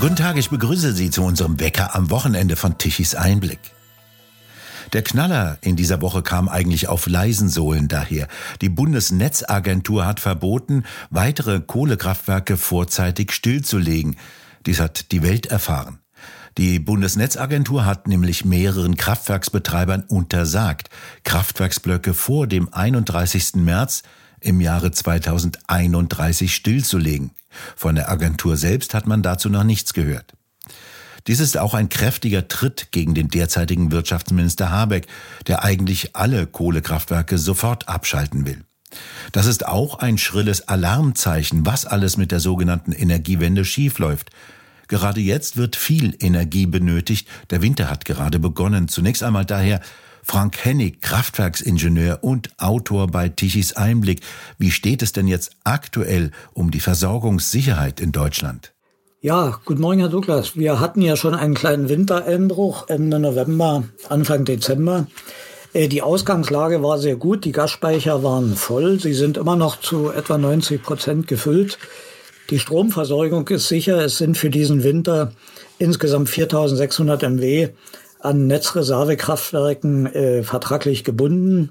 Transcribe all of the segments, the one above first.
Guten Tag, ich begrüße Sie zu unserem Wecker am Wochenende von Tichys Einblick. Der Knaller in dieser Woche kam eigentlich auf leisen Sohlen daher. Die Bundesnetzagentur hat verboten, weitere Kohlekraftwerke vorzeitig stillzulegen. Dies hat die Welt erfahren. Die Bundesnetzagentur hat nämlich mehreren Kraftwerksbetreibern untersagt, Kraftwerksblöcke vor dem 31. März im Jahre 2031 stillzulegen. Von der Agentur selbst hat man dazu noch nichts gehört. Dies ist auch ein kräftiger Tritt gegen den derzeitigen Wirtschaftsminister Habeck, der eigentlich alle Kohlekraftwerke sofort abschalten will. Das ist auch ein schrilles Alarmzeichen, was alles mit der sogenannten Energiewende schiefläuft. Gerade jetzt wird viel Energie benötigt, der Winter hat gerade begonnen. Zunächst einmal daher, Frank Hennig, Kraftwerksingenieur und Autor bei Tichys Einblick. Wie steht es denn jetzt aktuell um die Versorgungssicherheit in Deutschland? Ja, guten Morgen, Herr Douglas. Wir hatten ja schon einen kleinen Wintereinbruch Ende November, Anfang Dezember. Äh, die Ausgangslage war sehr gut, die Gasspeicher waren voll, sie sind immer noch zu etwa 90 Prozent gefüllt. Die Stromversorgung ist sicher, es sind für diesen Winter insgesamt 4600 MW an Netzreservekraftwerken äh, vertraglich gebunden.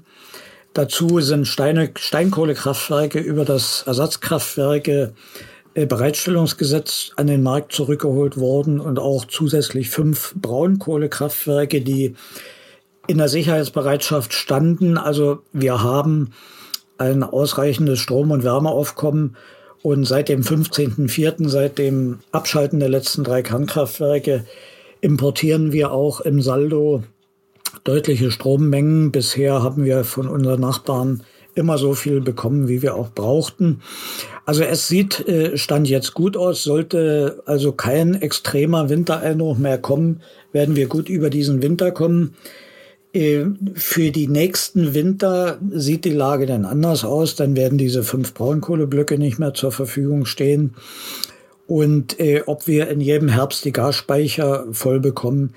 Dazu sind Steine, Steinkohlekraftwerke über das Ersatzkraftwerke äh, Bereitstellungsgesetz an den Markt zurückgeholt worden und auch zusätzlich fünf Braunkohlekraftwerke, die in der Sicherheitsbereitschaft standen. Also wir haben ein ausreichendes Strom- und Wärmeaufkommen und seit dem 15.04., seit dem Abschalten der letzten drei Kernkraftwerke, importieren wir auch im Saldo deutliche Strommengen. Bisher haben wir von unseren Nachbarn immer so viel bekommen, wie wir auch brauchten. Also es sieht äh, Stand jetzt gut aus. Sollte also kein extremer Wintereinbruch mehr kommen, werden wir gut über diesen Winter kommen. Äh, für die nächsten Winter sieht die Lage dann anders aus. Dann werden diese fünf Braunkohleblöcke nicht mehr zur Verfügung stehen. Und äh, ob wir in jedem Herbst die Gasspeicher voll bekommen,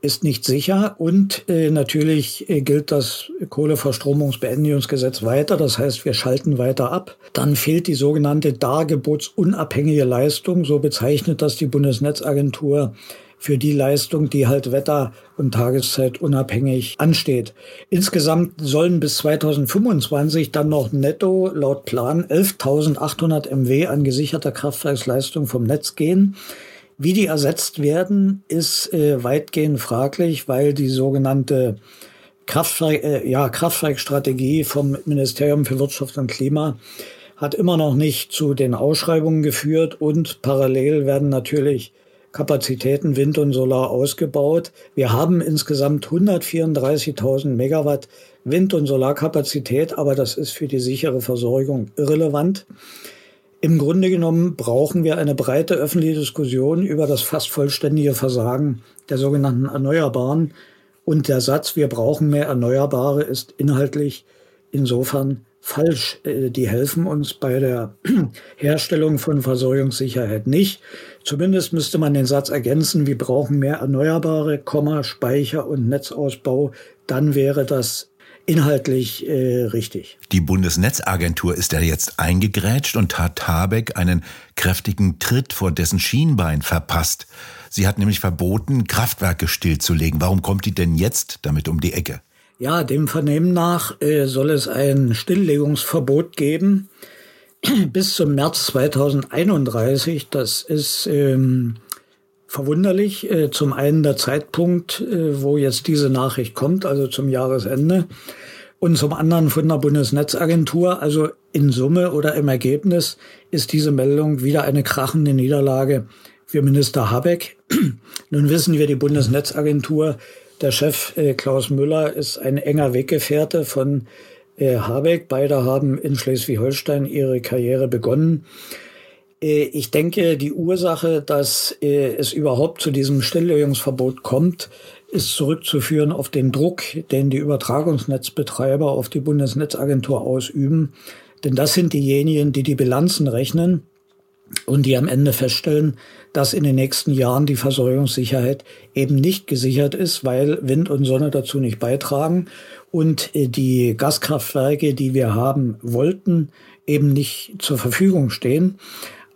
ist nicht sicher. Und äh, natürlich äh, gilt das Kohleverstromungsbeendigungsgesetz weiter. Das heißt, wir schalten weiter ab. Dann fehlt die sogenannte dargebotsunabhängige Leistung. So bezeichnet das die Bundesnetzagentur für die Leistung, die halt Wetter- und Tageszeit unabhängig ansteht. Insgesamt sollen bis 2025 dann noch netto laut Plan 11.800 MW an gesicherter Kraftwerksleistung vom Netz gehen. Wie die ersetzt werden, ist äh, weitgehend fraglich, weil die sogenannte Kraftwerk, äh, ja, Kraftwerkstrategie vom Ministerium für Wirtschaft und Klima hat immer noch nicht zu den Ausschreibungen geführt und parallel werden natürlich Kapazitäten Wind und Solar ausgebaut. Wir haben insgesamt 134.000 Megawatt Wind- und Solarkapazität, aber das ist für die sichere Versorgung irrelevant. Im Grunde genommen brauchen wir eine breite öffentliche Diskussion über das fast vollständige Versagen der sogenannten Erneuerbaren. Und der Satz, wir brauchen mehr Erneuerbare, ist inhaltlich insofern falsch. Äh, die helfen uns bei der Herstellung von Versorgungssicherheit nicht. Zumindest müsste man den Satz ergänzen, wir brauchen mehr Erneuerbare, Komma, Speicher und Netzausbau. Dann wäre das inhaltlich äh, richtig. Die Bundesnetzagentur ist ja jetzt eingegrätscht und hat Habeck einen kräftigen Tritt vor dessen Schienbein verpasst. Sie hat nämlich verboten, Kraftwerke stillzulegen. Warum kommt die denn jetzt damit um die Ecke? Ja, dem Vernehmen nach äh, soll es ein Stilllegungsverbot geben bis zum März 2031. Das ist ähm, verwunderlich. Äh, zum einen der Zeitpunkt, äh, wo jetzt diese Nachricht kommt, also zum Jahresende. Und zum anderen von der Bundesnetzagentur. Also in Summe oder im Ergebnis ist diese Meldung wieder eine krachende Niederlage für Minister Habeck. Nun wissen wir, die Bundesnetzagentur der Chef äh, Klaus Müller ist ein enger Weggefährte von Habeck. Beide haben in Schleswig-Holstein ihre Karriere begonnen. Äh, ich denke, die Ursache, dass äh, es überhaupt zu diesem Stilllegungsverbot kommt, ist zurückzuführen auf den Druck, den die Übertragungsnetzbetreiber auf die Bundesnetzagentur ausüben. Denn das sind diejenigen, die die Bilanzen rechnen und die am Ende feststellen, dass in den nächsten Jahren die Versorgungssicherheit eben nicht gesichert ist, weil Wind und Sonne dazu nicht beitragen und äh, die Gaskraftwerke, die wir haben wollten, eben nicht zur Verfügung stehen.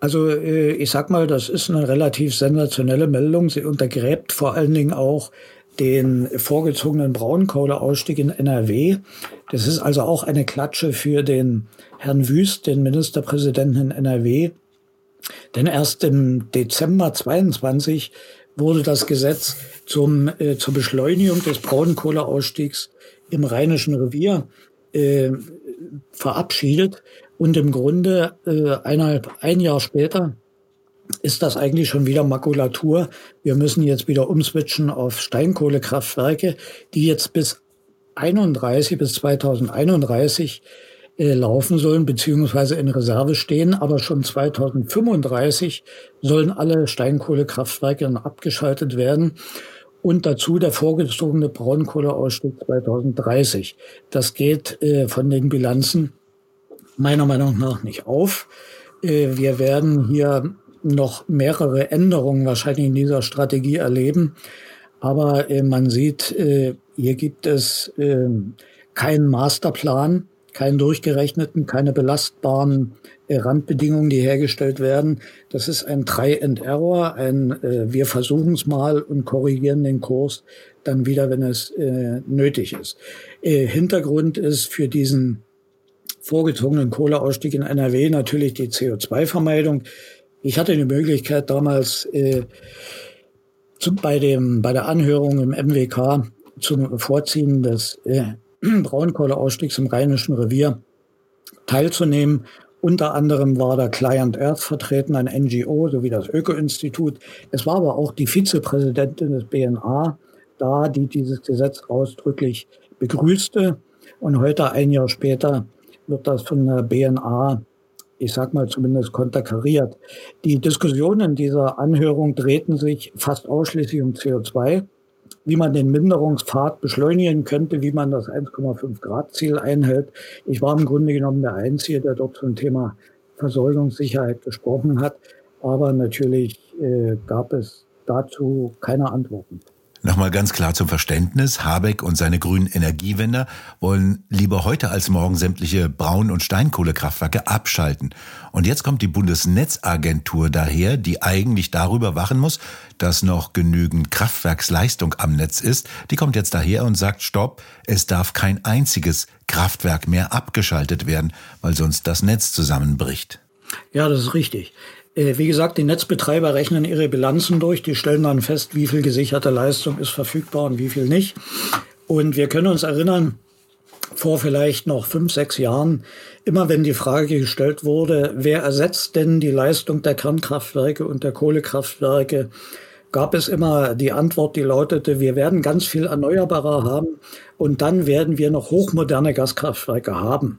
Also äh, ich sag mal, das ist eine relativ sensationelle Meldung. Sie untergräbt vor allen Dingen auch den vorgezogenen Braunkohleausstieg in NRW. Das ist also auch eine Klatsche für den Herrn Wüst, den Ministerpräsidenten in NRW. Denn erst im Dezember 22 wurde das Gesetz zum, äh, zur Beschleunigung des Braunkohleausstiegs im Rheinischen Revier äh, verabschiedet. Und im Grunde äh, eineinhalb, ein Jahr später ist das eigentlich schon wieder Makulatur. Wir müssen jetzt wieder umswitchen auf Steinkohlekraftwerke, die jetzt bis 31 bis 2031 äh, laufen sollen, beziehungsweise in Reserve stehen. Aber schon 2035 sollen alle Steinkohlekraftwerke dann abgeschaltet werden. Und dazu der vorgezogene Braunkohleausstieg 2030. Das geht äh, von den Bilanzen meiner Meinung nach nicht auf. Äh, wir werden hier noch mehrere Änderungen wahrscheinlich in dieser Strategie erleben. Aber äh, man sieht, äh, hier gibt es äh, keinen Masterplan, keinen durchgerechneten, keine belastbaren äh, Randbedingungen, die hergestellt werden. Das ist ein Try and Error, ein äh, wir versuchen es mal und korrigieren den Kurs dann wieder, wenn es äh, nötig ist. Äh, Hintergrund ist für diesen vorgezogenen Kohleausstieg in NRW natürlich die CO2-Vermeidung. Ich hatte die Möglichkeit damals äh, zu, bei, dem, bei der Anhörung im MWK zum Vorziehen des Braunkohleausstiegs im Rheinischen Revier teilzunehmen. Unter anderem war da Client Earth vertreten, ein NGO sowie das Öko-Institut. Es war aber auch die Vizepräsidentin des BNA da, die dieses Gesetz ausdrücklich begrüßte. Und heute, ein Jahr später, wird das von der BNA ich sag mal zumindest konterkariert. Die Diskussionen dieser Anhörung drehten sich fast ausschließlich um CO2, wie man den Minderungspfad beschleunigen könnte, wie man das 1,5 Grad Ziel einhält. Ich war im Grunde genommen der Einzige, der dort zum Thema Versorgungssicherheit gesprochen hat. Aber natürlich äh, gab es dazu keine Antworten. Nochmal ganz klar zum Verständnis. Habeck und seine grünen Energiewender wollen lieber heute als morgen sämtliche Braun- und Steinkohlekraftwerke abschalten. Und jetzt kommt die Bundesnetzagentur daher, die eigentlich darüber wachen muss, dass noch genügend Kraftwerksleistung am Netz ist. Die kommt jetzt daher und sagt, stopp, es darf kein einziges Kraftwerk mehr abgeschaltet werden, weil sonst das Netz zusammenbricht. Ja, das ist richtig. Äh, wie gesagt, die Netzbetreiber rechnen ihre Bilanzen durch, die stellen dann fest, wie viel gesicherte Leistung ist verfügbar und wie viel nicht. Und wir können uns erinnern, vor vielleicht noch fünf, sechs Jahren, immer wenn die Frage gestellt wurde, wer ersetzt denn die Leistung der Kernkraftwerke und der Kohlekraftwerke, gab es immer die Antwort, die lautete, wir werden ganz viel Erneuerbarer haben und dann werden wir noch hochmoderne Gaskraftwerke haben.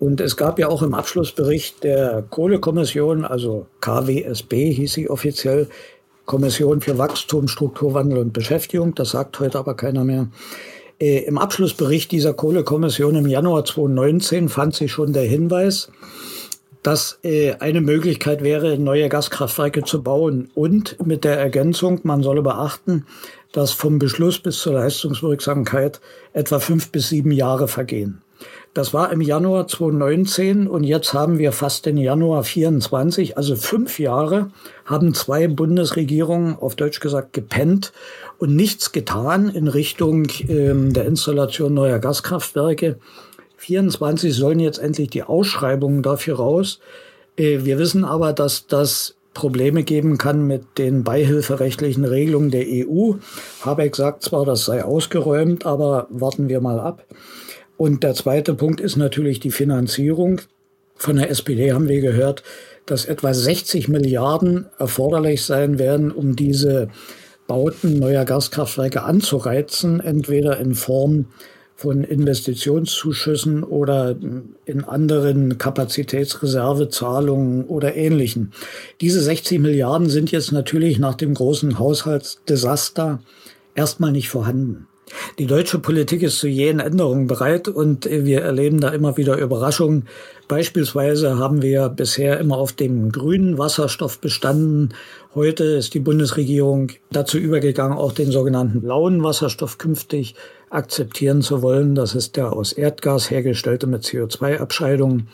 Und es gab ja auch im Abschlussbericht der Kohlekommission, also KWSB hieß sie offiziell, Kommission für Wachstum, Strukturwandel und Beschäftigung, das sagt heute aber keiner mehr. Äh, Im Abschlussbericht dieser Kohlekommission im Januar 2019 fand sich schon der Hinweis, dass äh, eine Möglichkeit wäre, neue Gaskraftwerke zu bauen und mit der Ergänzung, man solle beachten, dass vom Beschluss bis zur Leistungswirksamkeit etwa fünf bis sieben Jahre vergehen. Das war im Januar 2019 und jetzt haben wir fast den Januar 24, also fünf Jahre haben zwei Bundesregierungen auf Deutsch gesagt gepennt und nichts getan in Richtung ähm, der Installation neuer Gaskraftwerke. 24 sollen jetzt endlich die Ausschreibungen dafür raus. Äh, wir wissen aber, dass das Probleme geben kann mit den beihilferechtlichen Regelungen der EU. Habeck sagt zwar, das sei ausgeräumt, aber warten wir mal ab. Und der zweite Punkt ist natürlich die Finanzierung. Von der SPD haben wir gehört, dass etwa 60 Milliarden erforderlich sein werden, um diese Bauten neuer Gaskraftwerke anzureizen, entweder in Form von Investitionszuschüssen oder in anderen Kapazitätsreservezahlungen oder ähnlichen. Diese 60 Milliarden sind jetzt natürlich nach dem großen Haushaltsdesaster erstmal nicht vorhanden. Die deutsche Politik ist zu jenen Änderungen bereit und wir erleben da immer wieder Überraschungen. Beispielsweise haben wir bisher immer auf dem grünen Wasserstoff bestanden. Heute ist die Bundesregierung dazu übergegangen, auch den sogenannten blauen Wasserstoff künftig akzeptieren zu wollen. Das ist der aus Erdgas hergestellte mit CO2-Abscheidungen.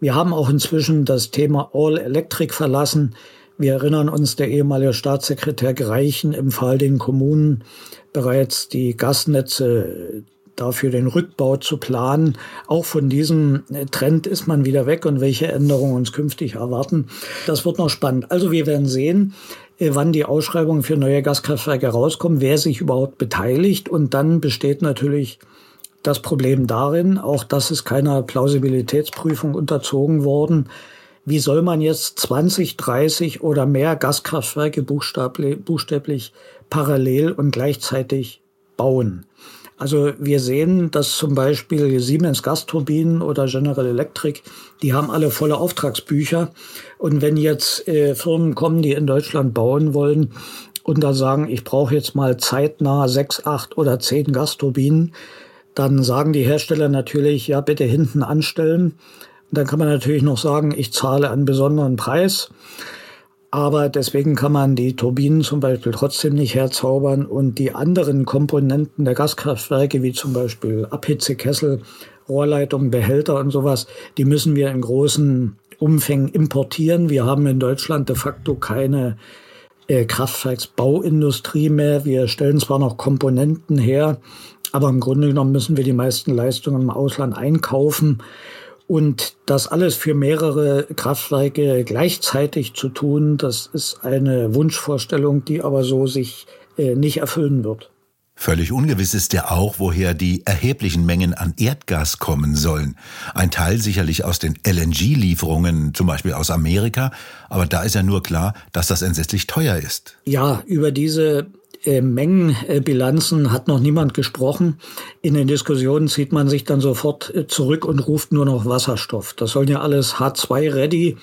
Wir haben auch inzwischen das Thema All Electric verlassen. Wir erinnern uns, der ehemalige Staatssekretär Greichen empfahl den Kommunen bereits die Gasnetze dafür den Rückbau zu planen. Auch von diesem Trend ist man wieder weg und welche Änderungen uns künftig erwarten. Das wird noch spannend. Also wir werden sehen, äh, wann die Ausschreibungen für neue Gaskraftwerke rauskommen, wer sich überhaupt beteiligt. Und dann besteht natürlich das Problem darin, auch das ist keiner Plausibilitätsprüfung unterzogen worden, wie soll man jetzt 20, 30 oder mehr Gaskraftwerke buchstäblich, parallel und gleichzeitig bauen? Also wir sehen, dass zum Beispiel Siemens Gasturbinen oder General Electric, die haben alle volle Auftragsbücher. Und wenn jetzt äh, Firmen kommen, die in Deutschland bauen wollen und da sagen, ich brauche jetzt mal zeitnah sechs, acht oder zehn Gasturbinen, dann sagen die Hersteller natürlich, ja, bitte hinten anstellen. Dann kann man natürlich noch sagen, ich zahle einen besonderen Preis. Aber deswegen kann man die Turbinen zum Beispiel trotzdem nicht herzaubern und die anderen Komponenten der Gaskraftwerke, wie zum Beispiel Abhitzekessel, Rohrleitungen, Behälter und sowas, die müssen wir in großen Umfängen importieren. Wir haben in Deutschland de facto keine äh, Kraftwerksbauindustrie mehr. Wir stellen zwar noch Komponenten her, aber im Grunde genommen müssen wir die meisten Leistungen im Ausland einkaufen. Und das alles für mehrere Kraftwerke gleichzeitig zu tun, das ist eine Wunschvorstellung, die aber so sich äh, nicht erfüllen wird. Völlig ungewiss ist ja auch, woher die erheblichen Mengen an Erdgas kommen sollen. Ein Teil sicherlich aus den LNG-Lieferungen, zum Beispiel aus Amerika, aber da ist ja nur klar, dass das entsetzlich teuer ist. Ja, über diese äh, Mengenbilanzen hat noch niemand gesprochen. In den Diskussionen zieht man sich dann sofort äh, zurück und ruft nur noch Wasserstoff. Das sollen ja alles H2-ready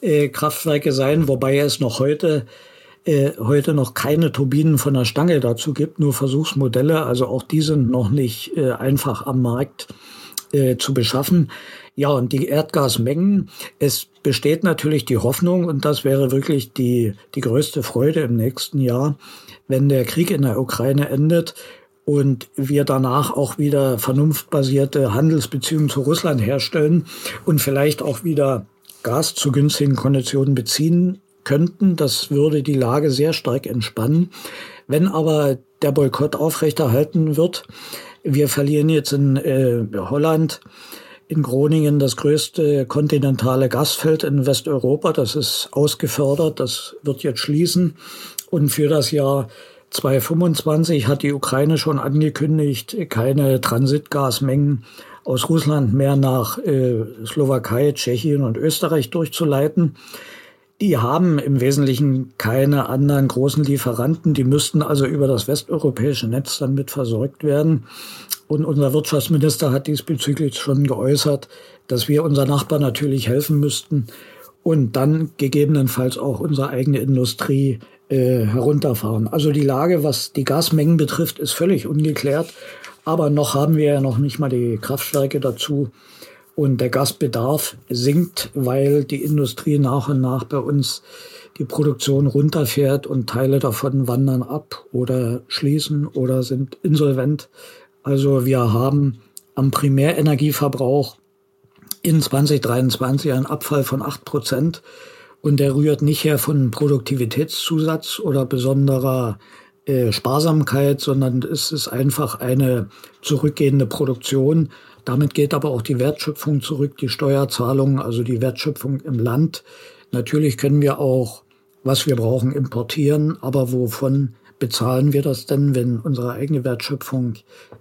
äh, sein, wobei es noch heute heute noch keine Turbinen von der Stange dazu gibt, nur Versuchsmodelle. Also auch die sind noch nicht einfach am Markt zu beschaffen. Ja, und die Erdgasmengen, es besteht natürlich die Hoffnung, und das wäre wirklich die, die größte Freude im nächsten Jahr, wenn der Krieg in der Ukraine endet und wir danach auch wieder vernunftbasierte Handelsbeziehungen zu Russland herstellen und vielleicht auch wieder Gas zu günstigen Konditionen beziehen könnten. Das würde die Lage sehr stark entspannen. Wenn aber der Boykott aufrechterhalten wird, wir verlieren jetzt in äh, Holland in Groningen das größte kontinentale Gasfeld in Westeuropa. Das ist ausgefördert, das wird jetzt schließen. Und für das Jahr 2025 hat die Ukraine schon angekündigt, keine Transitgasmengen aus Russland mehr nach äh, Slowakei, Tschechien und Österreich durchzuleiten. Die haben im Wesentlichen keine anderen großen Lieferanten. Die müssten also über das westeuropäische Netz dann mit versorgt werden. Und unser Wirtschaftsminister hat diesbezüglich schon geäußert, dass wir unser Nachbar natürlich helfen müssten und dann gegebenenfalls auch unsere eigene Industrie äh, herunterfahren. Also die Lage, was die Gasmengen betrifft, ist völlig ungeklärt. Aber noch haben wir ja noch nicht mal die Kraftwerke dazu. Und der Gasbedarf sinkt, weil die Industrie nach und nach bei uns die Produktion runterfährt und Teile davon wandern ab oder schließen oder sind insolvent. Also wir haben am Primärenergieverbrauch in 2023 einen Abfall von acht Prozent. Und der rührt nicht her von Produktivitätszusatz oder besonderer äh, Sparsamkeit, sondern es ist einfach eine zurückgehende Produktion. Damit geht aber auch die Wertschöpfung zurück, die Steuerzahlungen, also die Wertschöpfung im Land. Natürlich können wir auch, was wir brauchen, importieren, aber wovon bezahlen wir das denn, wenn unsere eigene Wertschöpfung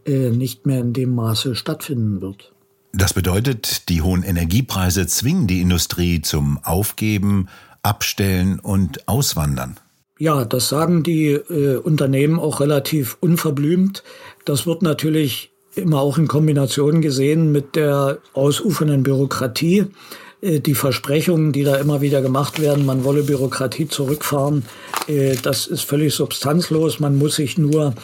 äh, nicht mehr in dem Maße stattfinden wird? Das bedeutet, die hohen Energiepreise zwingen die Industrie zum Aufgeben, Abstellen und Auswandern. Ja, das sagen die äh, Unternehmen auch relativ unverblümt. Das wird natürlich immer auch in Kombination gesehen mit der ausufernden Bürokratie. Äh, die Versprechungen, die da immer wieder gemacht werden, man wolle Bürokratie zurückfahren, äh, das ist völlig substanzlos. Man muss sich nur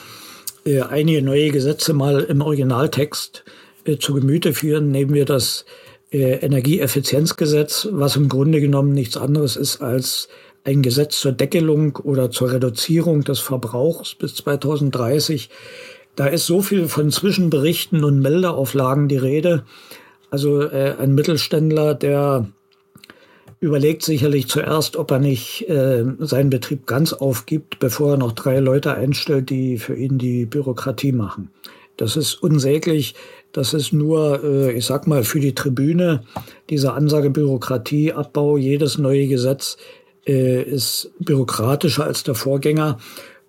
äh, einige neue Gesetze mal im Originaltext zu Gemüte führen, nehmen wir das Energieeffizienzgesetz, was im Grunde genommen nichts anderes ist als ein Gesetz zur Deckelung oder zur Reduzierung des Verbrauchs bis 2030. Da ist so viel von Zwischenberichten und Meldeauflagen die Rede. Also äh, ein Mittelständler, der überlegt sicherlich zuerst, ob er nicht äh, seinen Betrieb ganz aufgibt, bevor er noch drei Leute einstellt, die für ihn die Bürokratie machen. Das ist unsäglich. Das ist nur, äh, ich sag mal, für die Tribüne diese Ansage Bürokratieabbau. Jedes neue Gesetz äh, ist bürokratischer als der Vorgänger.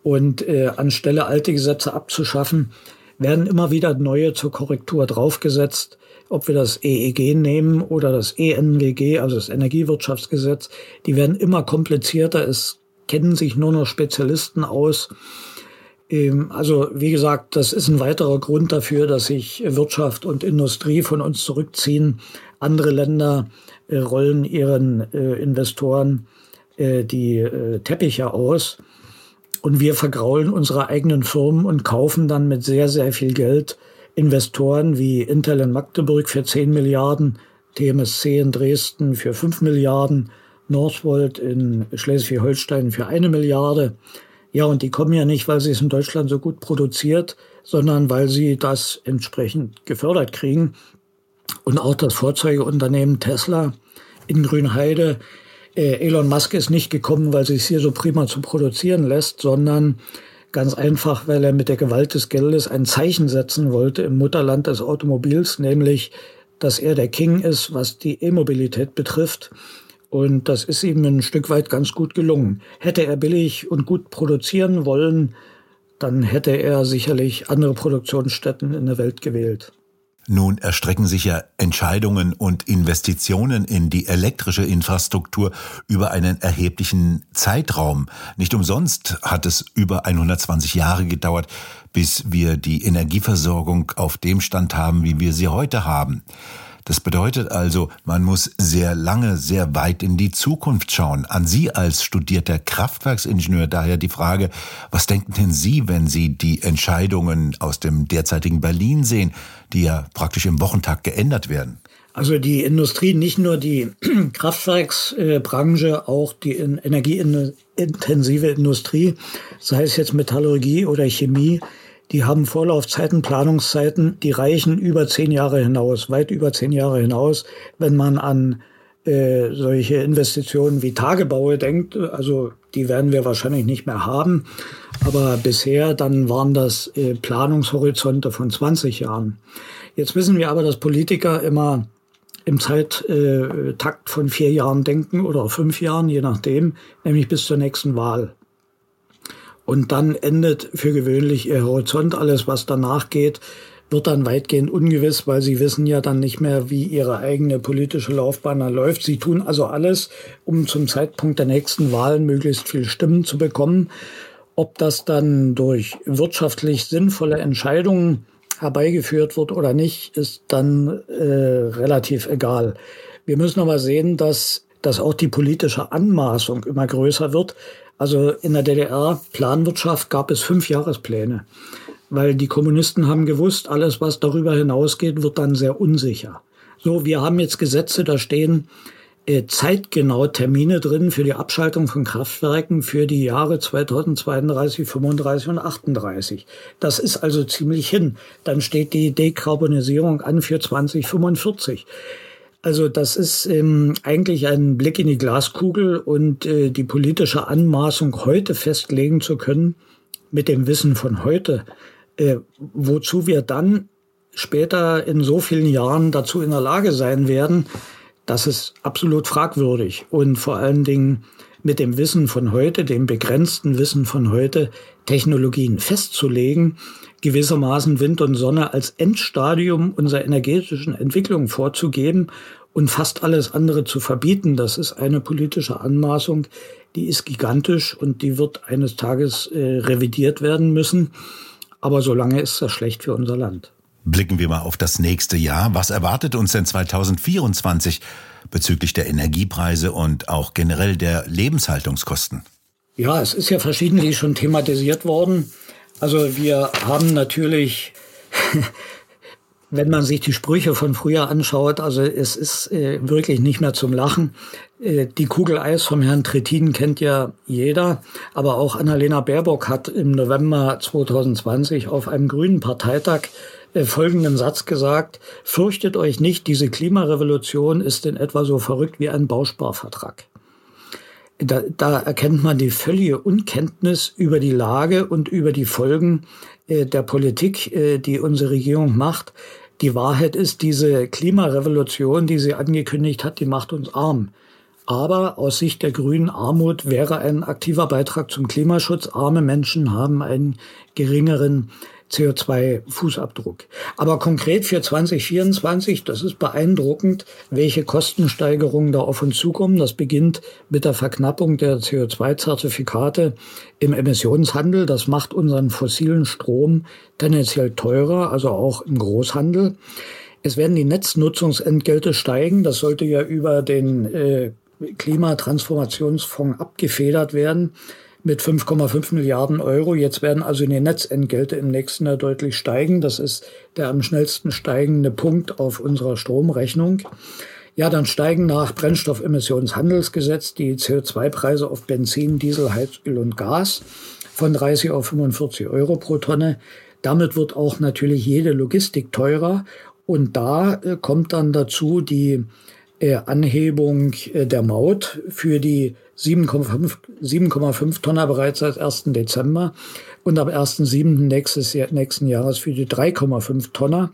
Und äh, anstelle alte Gesetze abzuschaffen, werden immer wieder neue zur Korrektur draufgesetzt. Ob wir das EEG nehmen oder das ENWG, also das Energiewirtschaftsgesetz, die werden immer komplizierter. Es kennen sich nur noch Spezialisten aus. Ähm, also wie gesagt, das ist ein weiterer Grund dafür, dass sich Wirtschaft und Industrie von uns zurückziehen. Andere Länder äh, rollen ihren äh, Investoren äh, die Teppiche aus. Und wir vergraulen unsere eigenen Firmen und kaufen dann mit sehr, sehr viel Geld Investoren wie Intel in Magdeburg für 10 Milliarden, TMSC in Dresden für 5 Milliarden, Northvolt in Schleswig-Holstein für eine Milliarde. Ja, und die kommen ja nicht, weil sie es in Deutschland so gut produziert, sondern weil sie das entsprechend gefördert kriegen. Und auch das Vorzeigeunternehmen Tesla in Grünheide. Äh, Elon Musk ist nicht gekommen, weil sich hier so prima zu produzieren lässt, sondern ganz einfach, weil er mit der Gewalt des Geldes ein Zeichen setzen wollte im Mutterland des Automobils, nämlich, dass er der King ist, was die E-Mobilität betrifft und das ist ihm ein Stück weit ganz gut gelungen. Hätte er billig und gut produzieren wollen, dann hätte er sicherlich andere Produktionsstätten in der Welt gewählt. Nun erstrecken sich ja Entscheidungen und Investitionen in die elektrische Infrastruktur über einen erheblichen Zeitraum. Nicht umsonst hat es über 120 Jahre gedauert, bis wir die Energieversorgung auf dem Stand haben, wie wir sie heute haben. Das bedeutet also, man muss sehr lange, sehr weit in die Zukunft schauen. An Sie als studierter Kraftwerksingenieur daher die Frage, was denken denn Sie, wenn Sie die Entscheidungen aus dem derzeitigen Berlin sehen, die ja praktisch im Wochentag geändert werden? Also die Industrie, nicht nur die Kraftwerksbranche, auch die energieintensive Industrie, sei es jetzt Metallurgie oder Chemie, die haben Vorlaufzeiten, Planungszeiten, die reichen über zehn Jahre hinaus, weit über zehn Jahre hinaus, wenn man an äh, solche Investitionen wie Tagebaue denkt. Also die werden wir wahrscheinlich nicht mehr haben. Aber bisher dann waren das äh, Planungshorizonte von 20 Jahren. Jetzt wissen wir aber, dass Politiker immer im Zeittakt äh, von vier Jahren denken oder fünf Jahren, je nachdem, nämlich bis zur nächsten Wahl. Und dann endet für gewöhnlich ihr Horizont. Alles, was danach geht, wird dann weitgehend ungewiss, weil sie wissen ja dann nicht mehr, wie ihre eigene politische Laufbahn dann läuft. Sie tun also alles, um zum Zeitpunkt der nächsten Wahlen möglichst viel Stimmen zu bekommen. Ob das dann durch wirtschaftlich sinnvolle Entscheidungen herbeigeführt wird oder nicht, ist dann äh, relativ egal. Wir müssen aber sehen, dass, dass auch die politische Anmaßung immer größer wird. Also in der DDR Planwirtschaft gab es fünf Jahrespläne, weil die Kommunisten haben gewusst, alles was darüber hinausgeht, wird dann sehr unsicher. So, wir haben jetzt Gesetze, da stehen äh, zeitgenau Termine drin für die Abschaltung von Kraftwerken für die Jahre 2032, 35 und 38. Das ist also ziemlich hin. Dann steht die Dekarbonisierung an für 2045. Also das ist ähm, eigentlich ein Blick in die Glaskugel und äh, die politische Anmaßung heute festlegen zu können mit dem Wissen von heute, äh, wozu wir dann später in so vielen Jahren dazu in der Lage sein werden, das ist absolut fragwürdig und vor allen Dingen mit dem Wissen von heute, dem begrenzten Wissen von heute, Technologien festzulegen, gewissermaßen Wind und Sonne als Endstadium unserer energetischen Entwicklung vorzugeben und fast alles andere zu verbieten, das ist eine politische Anmaßung, die ist gigantisch und die wird eines Tages äh, revidiert werden müssen. Aber solange ist das schlecht für unser Land. Blicken wir mal auf das nächste Jahr. Was erwartet uns denn 2024 bezüglich der Energiepreise und auch generell der Lebenshaltungskosten? Ja, es ist ja verschiedentlich schon thematisiert worden. Also wir haben natürlich, wenn man sich die Sprüche von früher anschaut, also es ist äh, wirklich nicht mehr zum Lachen. Äh, die Kugel Eis vom Herrn Trittin kennt ja jeder, aber auch Annalena Baerbock hat im November 2020 auf einem grünen Parteitag äh, folgenden Satz gesagt, fürchtet euch nicht, diese Klimarevolution ist in etwa so verrückt wie ein Bausparvertrag. Da, da erkennt man die völlige Unkenntnis über die Lage und über die Folgen äh, der Politik, die unsere Regierung macht. Die Wahrheit ist, diese Klimarevolution, die sie angekündigt hat, die macht uns arm. Aber aus Sicht der Grünen Armut wäre ein aktiver Beitrag zum Klimaschutz. Arme Menschen haben einen geringeren CO2-Fußabdruck. Aber konkret für 2024, das ist beeindruckend, welche Kostensteigerungen da auf uns zukommen. Das beginnt mit der Verknappung der CO2-Zertifikate im Emissionshandel. Das macht unseren fossilen Strom tendenziell teurer, also auch im Großhandel. Es werden die Netznutzungsentgelte steigen. Das sollte ja über den äh, Klimatransformationsfonds abgefedert werden mit 5,5 Milliarden Euro. Jetzt werden also die Netzentgelte im nächsten Jahr deutlich steigen. Das ist der am schnellsten steigende Punkt auf unserer Stromrechnung. Ja, dann steigen nach Brennstoffemissionshandelsgesetz die CO2-Preise auf Benzin, Diesel, Heizöl und Gas von 30 auf 45 Euro pro Tonne. Damit wird auch natürlich jede Logistik teurer. Und da äh, kommt dann dazu die Anhebung äh, der Maut für die 7,5 Tonner bereits seit 1. Dezember und ab 1.7. Nächstes Jahr, nächsten Jahres für die 3,5 Tonner.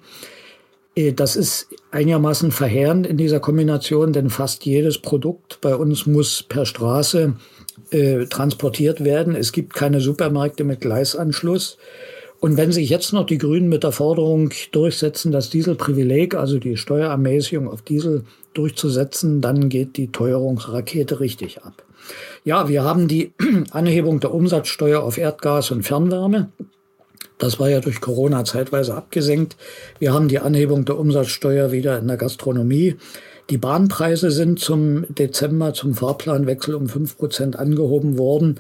Äh, das ist einigermaßen verheerend in dieser Kombination, denn fast jedes Produkt bei uns muss per Straße äh, transportiert werden. Es gibt keine Supermärkte mit Gleisanschluss. Und wenn sich jetzt noch die Grünen mit der Forderung durchsetzen, das Dieselprivileg, also die Steuerermäßigung auf Diesel durchzusetzen, dann geht die Teuerungsrakete richtig ab. Ja, wir haben die Anhebung der Umsatzsteuer auf Erdgas und Fernwärme. Das war ja durch Corona zeitweise abgesenkt. Wir haben die Anhebung der Umsatzsteuer wieder in der Gastronomie. Die Bahnpreise sind zum Dezember zum Fahrplanwechsel um fünf Prozent angehoben worden.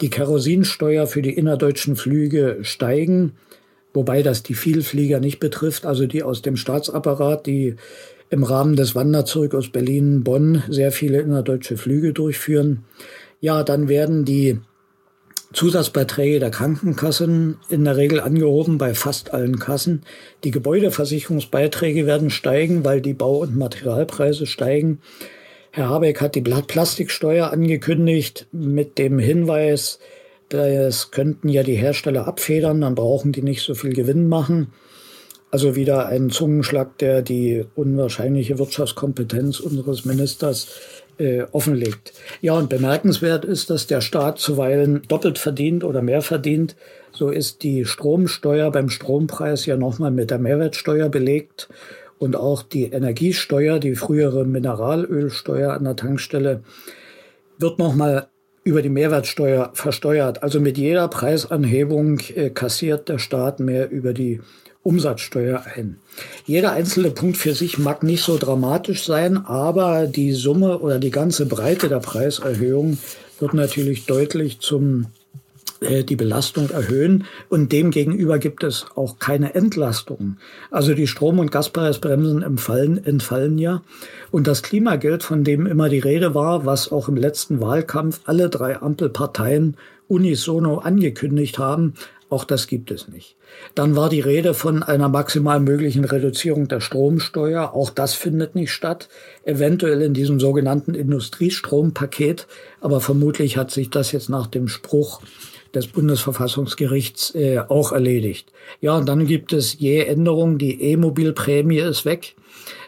Die Kerosinsteuer für die innerdeutschen Flüge steigen, wobei das die Vielflieger nicht betrifft, also die aus dem Staatsapparat, die im Rahmen des Wanderzurück aus Berlin-Bonn sehr viele innerdeutsche Flüge durchführen. Ja, dann werden die Zusatzbeiträge der Krankenkassen in der Regel angehoben bei fast allen Kassen. Die Gebäudeversicherungsbeiträge werden steigen, weil die Bau- und Materialpreise steigen. Herr Habeck hat die Plastiksteuer angekündigt mit dem Hinweis, das könnten ja die Hersteller abfedern, dann brauchen die nicht so viel Gewinn machen. Also wieder ein Zungenschlag, der die unwahrscheinliche Wirtschaftskompetenz unseres Ministers äh, offenlegt. Ja, und bemerkenswert ist, dass der Staat zuweilen doppelt verdient oder mehr verdient. So ist die Stromsteuer beim Strompreis ja nochmal mit der Mehrwertsteuer belegt und auch die Energiesteuer, die frühere Mineralölsteuer an der Tankstelle, wird nochmal über die Mehrwertsteuer versteuert. Also mit jeder Preisanhebung äh, kassiert der Staat mehr über die Umsatzsteuer ein. Jeder einzelne Punkt für sich mag nicht so dramatisch sein, aber die Summe oder die ganze Breite der Preiserhöhung wird natürlich deutlich zum äh, die Belastung erhöhen und demgegenüber gibt es auch keine Entlastung. Also die Strom- und Gaspreisbremsen entfallen, entfallen ja und das Klimageld, von dem immer die Rede war, was auch im letzten Wahlkampf alle drei Ampelparteien unisono angekündigt haben, auch das gibt es nicht. Dann war die Rede von einer maximal möglichen Reduzierung der Stromsteuer. Auch das findet nicht statt. Eventuell in diesem sogenannten Industriestrompaket. Aber vermutlich hat sich das jetzt nach dem Spruch des Bundesverfassungsgerichts äh, auch erledigt. Ja, und dann gibt es je Änderungen. Die E-Mobilprämie ist weg.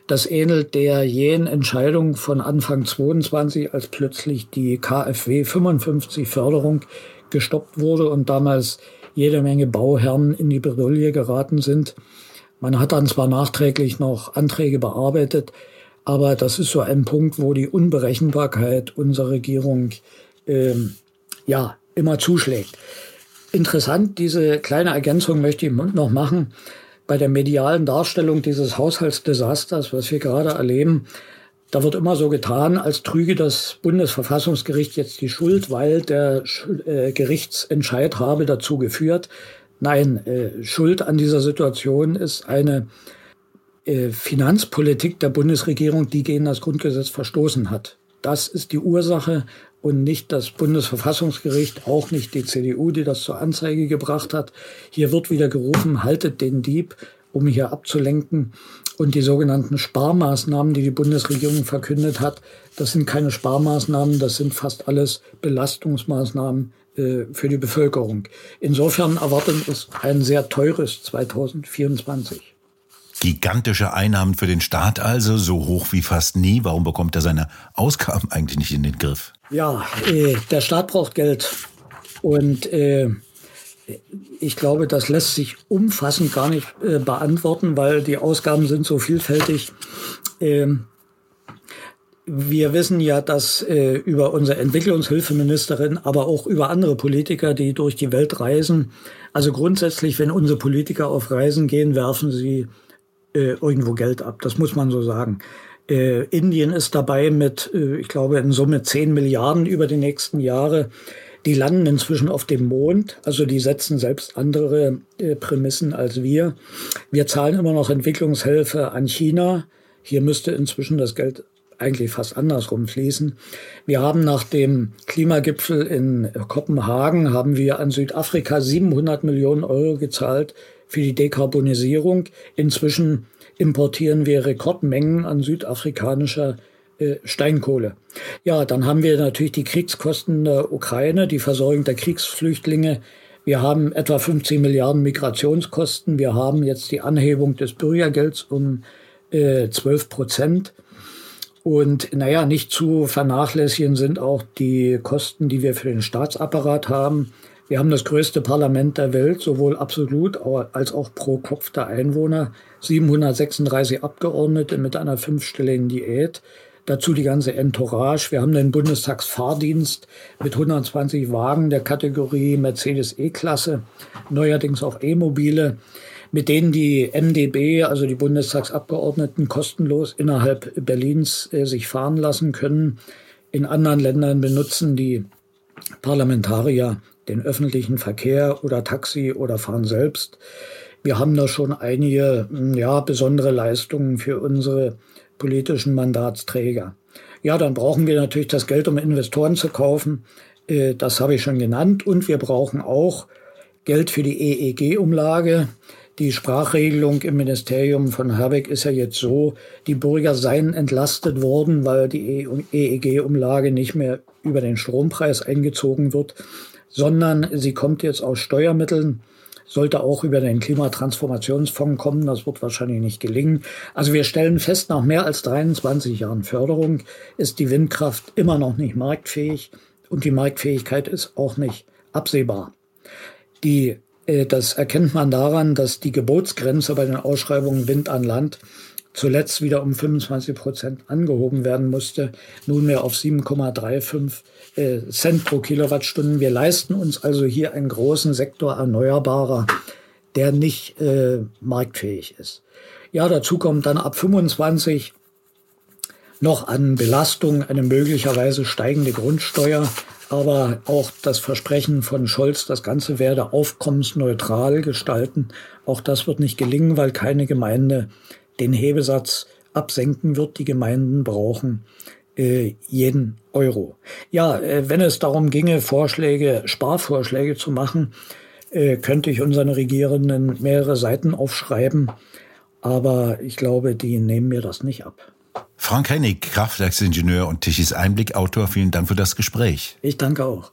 Das ähnelt der jähen Entscheidung von Anfang 22, als plötzlich die KfW 55 Förderung gestoppt wurde und damals jede Menge Bauherren in die Bredouille geraten sind. Man hat dann zwar nachträglich noch Anträge bearbeitet, aber das ist so ein Punkt, wo die Unberechenbarkeit unserer Regierung ähm, ja immer zuschlägt. Interessant, diese kleine Ergänzung möchte ich noch machen. Bei der medialen Darstellung dieses Haushaltsdesasters, was wir gerade erleben, da wird immer so getan, als trüge das Bundesverfassungsgericht jetzt die Schuld, weil der äh, Gerichtsentscheid habe dazu geführt. Nein, äh, Schuld an dieser Situation ist eine äh, Finanzpolitik der Bundesregierung, die gegen das Grundgesetz verstoßen hat. Das ist die Ursache und nicht das Bundesverfassungsgericht, auch nicht die CDU, die das zur Anzeige gebracht hat. Hier wird wieder gerufen, haltet den Dieb um hier abzulenken. Und die sogenannten Sparmaßnahmen, die die Bundesregierung verkündet hat, das sind keine Sparmaßnahmen, das sind fast alles Belastungsmaßnahmen äh, für die Bevölkerung. Insofern erwartet uns ein sehr teures 2024. Gigantische Einnahmen für den Staat also, so hoch wie fast nie. Warum bekommt er seine Ausgaben eigentlich nicht in den Griff? Ja, äh, der Staat braucht Geld. Und äh, ich glaube, das lässt sich umfassend gar nicht äh, beantworten, weil die Ausgaben sind so vielfältig. Ähm, wir wissen ja, dass äh, über unsere Entwicklungshilfeministerin, aber auch über andere Politiker, die durch die Welt reisen, also grundsätzlich, wenn unsere Politiker auf Reisen gehen, werfen sie äh, irgendwo Geld ab. Das muss man so sagen. Äh, Indien ist dabei mit, äh, ich glaube, in Summe 10 Milliarden über die nächsten Jahre. Die landen inzwischen auf dem Mond, also die setzen selbst andere äh, Prämissen als wir. Wir zahlen immer noch Entwicklungshilfe an China. Hier müsste inzwischen das Geld eigentlich fast andersrum fließen. Wir haben nach dem Klimagipfel in Kopenhagen haben wir an Südafrika 700 Millionen Euro gezahlt für die Dekarbonisierung. Inzwischen importieren wir Rekordmengen an südafrikanischer Steinkohle. Ja, dann haben wir natürlich die Kriegskosten der Ukraine, die Versorgung der Kriegsflüchtlinge. Wir haben etwa 15 Milliarden Migrationskosten. Wir haben jetzt die Anhebung des Bürgergelds um äh, 12 Prozent. Und naja, nicht zu vernachlässigen sind auch die Kosten, die wir für den Staatsapparat haben. Wir haben das größte Parlament der Welt, sowohl absolut als auch pro Kopf der Einwohner. 736 Abgeordnete mit einer fünfstelligen Diät. Dazu die ganze Entourage. Wir haben den Bundestagsfahrdienst mit 120 Wagen der Kategorie Mercedes E-Klasse, neuerdings auch E-Mobile, mit denen die MdB, also die Bundestagsabgeordneten, kostenlos innerhalb Berlins äh, sich fahren lassen können. In anderen Ländern benutzen die Parlamentarier den öffentlichen Verkehr oder Taxi oder fahren selbst. Wir haben da schon einige ja, besondere Leistungen für unsere politischen Mandatsträger. Ja, dann brauchen wir natürlich das Geld, um Investoren zu kaufen. Äh, das habe ich schon genannt. Und wir brauchen auch Geld für die EEG-Umlage. Die Sprachregelung im Ministerium von Habeck ist ja jetzt so, die Bürger seien entlastet worden, weil die EEG-Umlage nicht mehr über den Strompreis eingezogen wird, sondern sie kommt jetzt aus Steuermitteln sollte auch über den Klimatransformationsfonds kommen. Das wird wahrscheinlich nicht gelingen. Also wir stellen fest, nach mehr als 23 Jahren Förderung ist die Windkraft immer noch nicht marktfähig und die Marktfähigkeit ist auch nicht absehbar. Die, äh, das erkennt man daran, dass die Gebotsgrenze bei den Ausschreibungen Wind an Land zuletzt wieder um 25 Prozent angehoben werden musste, nunmehr auf 7,35 äh, Cent pro Kilowattstunde. Wir leisten uns also hier einen großen Sektor erneuerbarer, der nicht äh, marktfähig ist. Ja, dazu kommt dann ab 25 noch an Belastung eine möglicherweise steigende Grundsteuer, aber auch das Versprechen von Scholz, das Ganze werde aufkommensneutral gestalten. Auch das wird nicht gelingen, weil keine Gemeinde den Hebesatz absenken wird. Die Gemeinden brauchen äh, jeden Euro. Ja, äh, wenn es darum ginge, Vorschläge, Sparvorschläge zu machen, äh, könnte ich unseren Regierenden mehrere Seiten aufschreiben. Aber ich glaube, die nehmen mir das nicht ab. Frank Hennig, Kraftwerksingenieur und Tichys Einblick-Autor, vielen Dank für das Gespräch. Ich danke auch.